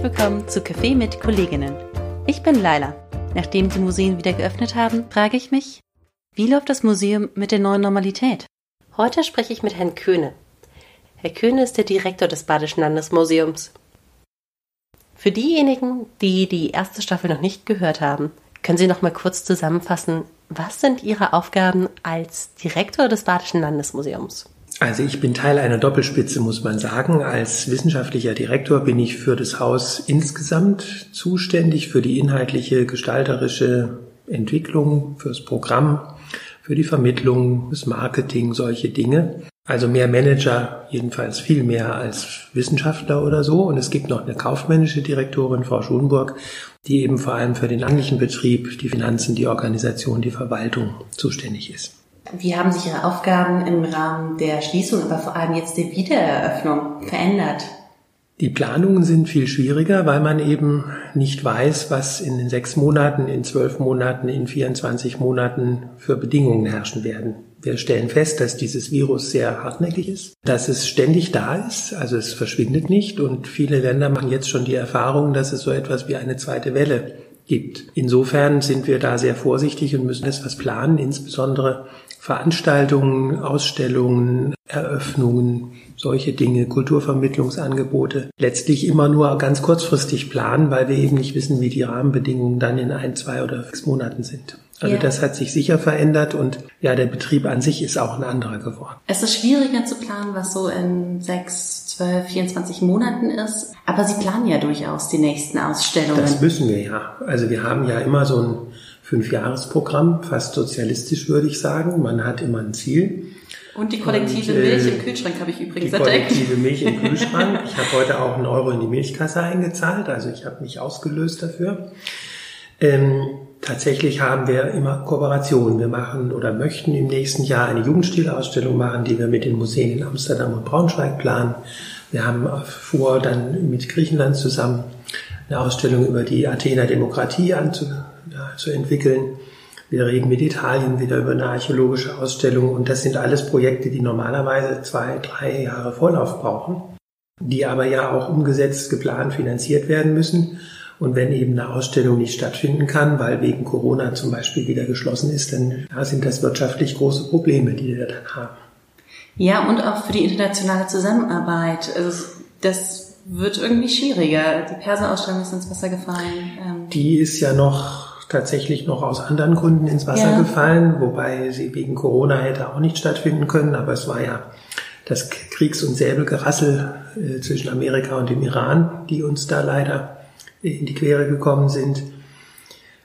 herzlich willkommen zu Café mit Kolleginnen. Ich bin Laila. Nachdem die Museen wieder geöffnet haben, frage ich mich, wie läuft das Museum mit der neuen Normalität? Heute spreche ich mit Herrn Köhne. Herr Köhne ist der Direktor des Badischen Landesmuseums. Für diejenigen, die die erste Staffel noch nicht gehört haben, können Sie noch mal kurz zusammenfassen, was sind Ihre Aufgaben als Direktor des Badischen Landesmuseums? Also ich bin Teil einer Doppelspitze, muss man sagen. Als wissenschaftlicher Direktor bin ich für das Haus insgesamt zuständig, für die inhaltliche, gestalterische Entwicklung, fürs Programm, für die Vermittlung, das Marketing, solche Dinge. Also mehr Manager, jedenfalls viel mehr als Wissenschaftler oder so. Und es gibt noch eine kaufmännische Direktorin, Frau Schulenburg, die eben vor allem für den eigentlichen Betrieb, die Finanzen, die Organisation, die Verwaltung zuständig ist. Wie haben sich Ihre Aufgaben im Rahmen der Schließung, aber vor allem jetzt der Wiedereröffnung verändert? Die Planungen sind viel schwieriger, weil man eben nicht weiß, was in den sechs Monaten, in zwölf Monaten, in 24 Monaten für Bedingungen herrschen werden. Wir stellen fest, dass dieses Virus sehr hartnäckig ist, dass es ständig da ist, also es verschwindet nicht und viele Länder machen jetzt schon die Erfahrung, dass es so etwas wie eine zweite Welle gibt. Insofern sind wir da sehr vorsichtig und müssen etwas planen, insbesondere Veranstaltungen, Ausstellungen, Eröffnungen, solche Dinge, Kulturvermittlungsangebote, letztlich immer nur ganz kurzfristig planen, weil wir eben nicht wissen, wie die Rahmenbedingungen dann in ein, zwei oder sechs Monaten sind. Also ja. das hat sich sicher verändert und ja, der Betrieb an sich ist auch ein anderer geworden. Es ist schwieriger zu planen, was so in sechs, zwölf, 24 Monaten ist. Aber Sie planen ja durchaus die nächsten Ausstellungen. Das müssen wir ja. Also wir haben ja immer so ein Fünfjahresprogramm, fast sozialistisch würde ich sagen. Man hat immer ein Ziel. Und die kollektive und, äh, Milch im Kühlschrank habe ich übrigens die entdeckt. kollektive Milch im Kühlschrank. Ich habe heute auch einen Euro in die Milchkasse eingezahlt, also ich habe mich ausgelöst dafür. Ähm, tatsächlich haben wir immer Kooperationen. Wir machen oder möchten im nächsten Jahr eine Jugendstilausstellung machen, die wir mit den Museen in Amsterdam und Braunschweig planen. Wir haben vor, dann mit Griechenland zusammen eine Ausstellung über die Athener Demokratie anzubieten zu entwickeln. Wir reden mit Italien wieder über eine archäologische Ausstellung und das sind alles Projekte, die normalerweise zwei, drei Jahre Vorlauf brauchen, die aber ja auch umgesetzt, geplant, finanziert werden müssen. Und wenn eben eine Ausstellung nicht stattfinden kann, weil wegen Corona zum Beispiel wieder geschlossen ist, dann sind das wirtschaftlich große Probleme, die wir dann haben. Ja, und auch für die internationale Zusammenarbeit. Also das wird irgendwie schwieriger. Die Perser-Ausstellung ist ins Wasser gefallen. Ähm die ist ja noch tatsächlich noch aus anderen Gründen ins Wasser ja. gefallen, wobei sie wegen Corona hätte auch nicht stattfinden können, aber es war ja das Kriegs- und Säbelgerassel äh, zwischen Amerika und dem Iran, die uns da leider in die Quere gekommen sind.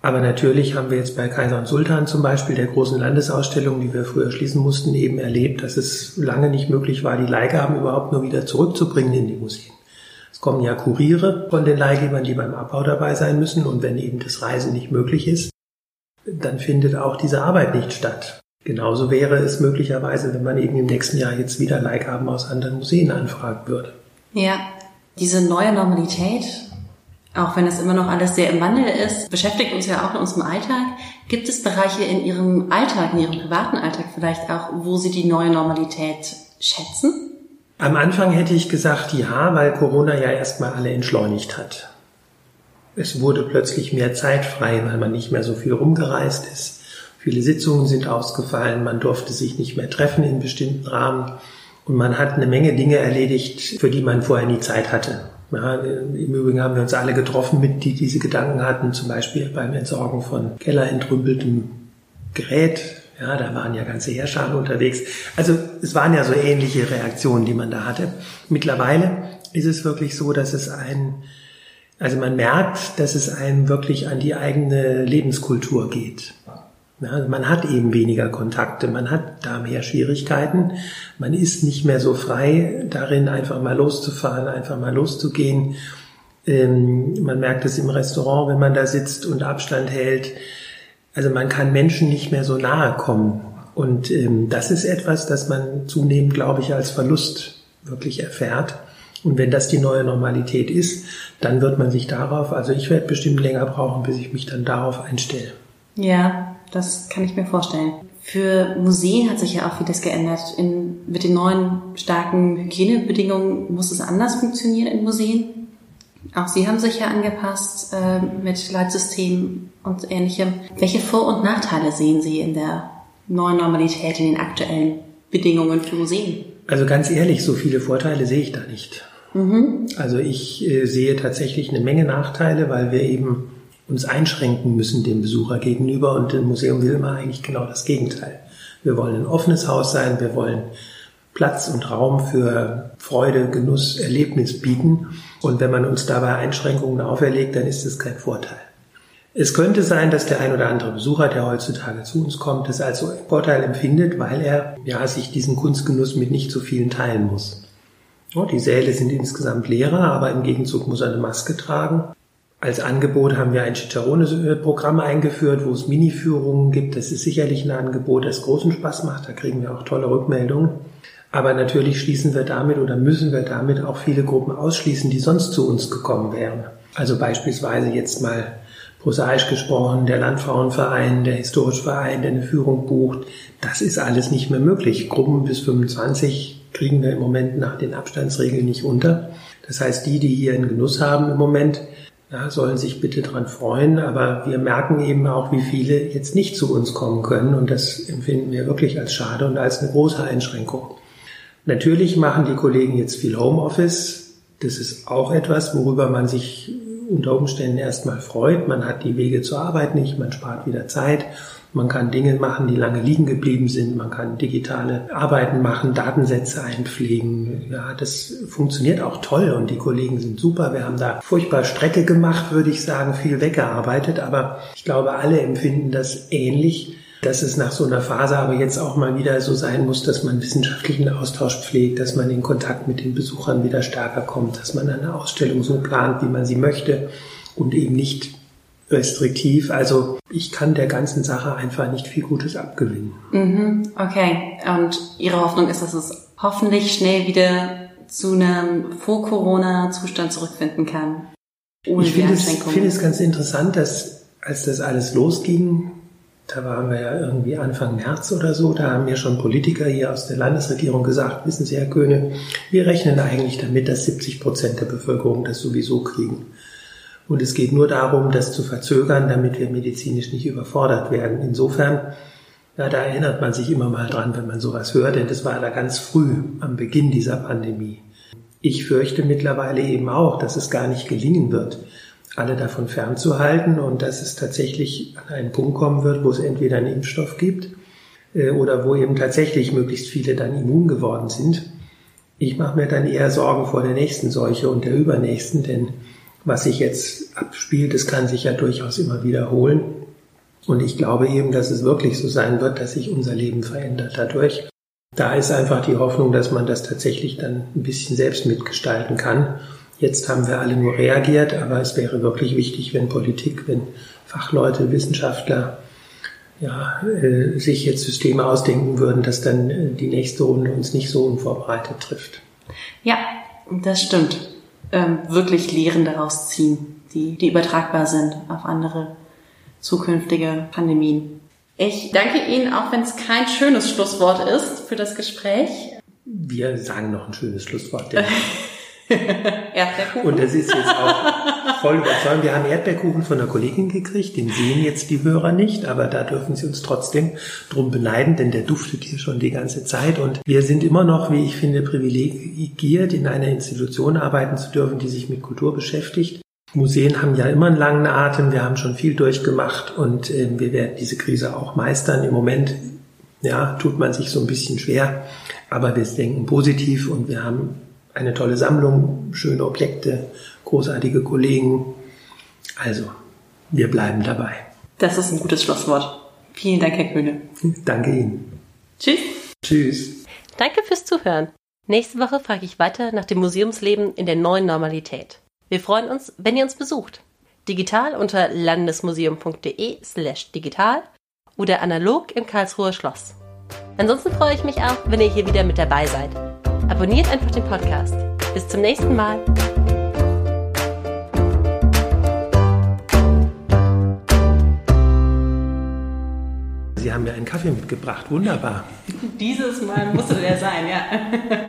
Aber natürlich haben wir jetzt bei Kaiser und Sultan zum Beispiel der großen Landesausstellung, die wir früher schließen mussten, eben erlebt, dass es lange nicht möglich war, die Leihgaben überhaupt nur wieder zurückzubringen in die Museen. Es kommen ja Kuriere von den Leihgebern, die beim Abbau dabei sein müssen. Und wenn eben das Reisen nicht möglich ist, dann findet auch diese Arbeit nicht statt. Genauso wäre es möglicherweise, wenn man eben im nächsten Jahr jetzt wieder Leihgaben aus anderen Museen anfragen würde. Ja, diese neue Normalität, auch wenn es immer noch alles sehr im Wandel ist, beschäftigt uns ja auch in unserem Alltag. Gibt es Bereiche in Ihrem Alltag, in Ihrem privaten Alltag vielleicht auch, wo Sie die neue Normalität schätzen? Am Anfang hätte ich gesagt, ja, weil Corona ja erstmal alle entschleunigt hat. Es wurde plötzlich mehr Zeit frei, weil man nicht mehr so viel rumgereist ist. Viele Sitzungen sind ausgefallen, man durfte sich nicht mehr treffen in bestimmten Rahmen und man hat eine Menge Dinge erledigt, für die man vorher nie Zeit hatte. Ja, Im Übrigen haben wir uns alle getroffen, mit die diese Gedanken hatten, zum Beispiel beim Entsorgen von kellerentrümpeltem Gerät, ja, da waren ja ganze Herrscher unterwegs. Also es waren ja so ähnliche Reaktionen, die man da hatte. Mittlerweile ist es wirklich so, dass es ein, also man merkt, dass es einem wirklich an die eigene Lebenskultur geht. Ja, also man hat eben weniger Kontakte, man hat da mehr Schwierigkeiten, man ist nicht mehr so frei darin, einfach mal loszufahren, einfach mal loszugehen. Ähm, man merkt es im Restaurant, wenn man da sitzt und Abstand hält. Also man kann Menschen nicht mehr so nahe kommen. Und ähm, das ist etwas, das man zunehmend, glaube ich, als Verlust wirklich erfährt. Und wenn das die neue Normalität ist, dann wird man sich darauf, also ich werde bestimmt länger brauchen, bis ich mich dann darauf einstelle. Ja, das kann ich mir vorstellen. Für Museen hat sich ja auch vieles geändert. In, mit den neuen starken Hygienebedingungen muss es anders funktionieren in Museen. Auch Sie haben sich ja angepasst äh, mit Leitsystemen und ähnlichem. Welche Vor- und Nachteile sehen Sie in der neuen Normalität, in den aktuellen Bedingungen für Museen? Also ganz ehrlich, so viele Vorteile sehe ich da nicht. Mhm. Also ich äh, sehe tatsächlich eine Menge Nachteile, weil wir eben uns einschränken müssen dem Besucher gegenüber und das Museum will immer eigentlich genau das Gegenteil. Wir wollen ein offenes Haus sein, wir wollen Platz und Raum für Freude, Genuss, Erlebnis bieten. Und wenn man uns dabei Einschränkungen auferlegt, dann ist das kein Vorteil. Es könnte sein, dass der ein oder andere Besucher, der heutzutage zu uns kommt, das als Vorteil empfindet, weil er ja sich diesen Kunstgenuss mit nicht so vielen teilen muss. Die Säle sind insgesamt leerer, aber im Gegenzug muss er eine Maske tragen. Als Angebot haben wir ein Cicerone-Programm eingeführt, wo es Mini-Führungen gibt. Das ist sicherlich ein Angebot, das großen Spaß macht. Da kriegen wir auch tolle Rückmeldungen. Aber natürlich schließen wir damit oder müssen wir damit auch viele Gruppen ausschließen, die sonst zu uns gekommen wären. Also beispielsweise jetzt mal prosaisch gesprochen, der Landfrauenverein, der Historische Verein, der eine Führung bucht. Das ist alles nicht mehr möglich. Gruppen bis 25 kriegen wir im Moment nach den Abstandsregeln nicht unter. Das heißt, die, die hier einen Genuss haben im Moment, ja, sollen sich bitte dran freuen. Aber wir merken eben auch, wie viele jetzt nicht zu uns kommen können. Und das empfinden wir wirklich als schade und als eine große Einschränkung. Natürlich machen die Kollegen jetzt viel Homeoffice. Das ist auch etwas, worüber man sich unter Umständen erstmal freut. Man hat die Wege zur Arbeit nicht, man spart wieder Zeit. Man kann Dinge machen, die lange liegen geblieben sind. Man kann digitale Arbeiten machen, Datensätze einpflegen. Ja, das funktioniert auch toll und die Kollegen sind super. Wir haben da furchtbar Strecke gemacht, würde ich sagen, viel weggearbeitet. Aber ich glaube, alle empfinden das ähnlich dass es nach so einer Phase aber jetzt auch mal wieder so sein muss, dass man wissenschaftlichen Austausch pflegt, dass man in Kontakt mit den Besuchern wieder stärker kommt, dass man eine Ausstellung so plant, wie man sie möchte und eben nicht restriktiv. Also ich kann der ganzen Sache einfach nicht viel Gutes abgewinnen. Mhm, okay. Und Ihre Hoffnung ist, dass es hoffentlich schnell wieder zu einem Vor-Corona-Zustand zurückfinden kann. Ohne ich finde es, find es ganz interessant, dass als das alles losging, da waren wir ja irgendwie Anfang März oder so, da haben mir schon Politiker hier aus der Landesregierung gesagt, wissen Sie, Herr Köhne, wir rechnen eigentlich damit, dass 70 Prozent der Bevölkerung das sowieso kriegen. Und es geht nur darum, das zu verzögern, damit wir medizinisch nicht überfordert werden. Insofern, ja, da erinnert man sich immer mal dran, wenn man sowas hört, denn das war da ganz früh am Beginn dieser Pandemie. Ich fürchte mittlerweile eben auch, dass es gar nicht gelingen wird, alle davon fernzuhalten und dass es tatsächlich an einen Punkt kommen wird, wo es entweder einen Impfstoff gibt äh, oder wo eben tatsächlich möglichst viele dann immun geworden sind. Ich mache mir dann eher Sorgen vor der nächsten Seuche und der übernächsten, denn was sich jetzt abspielt, das kann sich ja durchaus immer wiederholen. Und ich glaube eben, dass es wirklich so sein wird, dass sich unser Leben verändert dadurch. Da ist einfach die Hoffnung, dass man das tatsächlich dann ein bisschen selbst mitgestalten kann Jetzt haben wir alle nur reagiert, aber es wäre wirklich wichtig, wenn Politik, wenn Fachleute, Wissenschaftler ja, äh, sich jetzt Systeme ausdenken würden, dass dann äh, die nächste Runde uns nicht so unvorbereitet trifft. Ja, das stimmt. Ähm, wirklich Lehren daraus ziehen, die, die übertragbar sind auf andere zukünftige Pandemien. Ich danke Ihnen, auch wenn es kein schönes Schlusswort ist für das Gespräch. Wir sagen noch ein schönes Schlusswort. Erdbeerkuchen. Und das ist jetzt auch voll überzeugend. Wir haben Erdbeerkuchen von einer Kollegin gekriegt, den sehen jetzt die Hörer nicht, aber da dürfen sie uns trotzdem drum beneiden, denn der duftet hier schon die ganze Zeit. Und wir sind immer noch, wie ich finde, privilegiert, in einer Institution arbeiten zu dürfen, die sich mit Kultur beschäftigt. Museen haben ja immer einen langen Atem, wir haben schon viel durchgemacht und äh, wir werden diese Krise auch meistern. Im Moment ja, tut man sich so ein bisschen schwer, aber wir denken positiv und wir haben eine tolle Sammlung, schöne Objekte, großartige Kollegen. Also, wir bleiben dabei. Das ist ein gutes Schlusswort. Vielen Dank, Herr Kühne. Danke Ihnen. Tschüss. Tschüss. Danke fürs Zuhören. Nächste Woche frage ich weiter nach dem Museumsleben in der neuen Normalität. Wir freuen uns, wenn ihr uns besucht. Digital unter landesmuseum.de slash digital oder analog im Karlsruher Schloss. Ansonsten freue ich mich auch, wenn ihr hier wieder mit dabei seid. Abonniert einfach den Podcast. Bis zum nächsten Mal. Sie haben mir einen Kaffee mitgebracht. Wunderbar. Dieses Mal musste der sein, ja.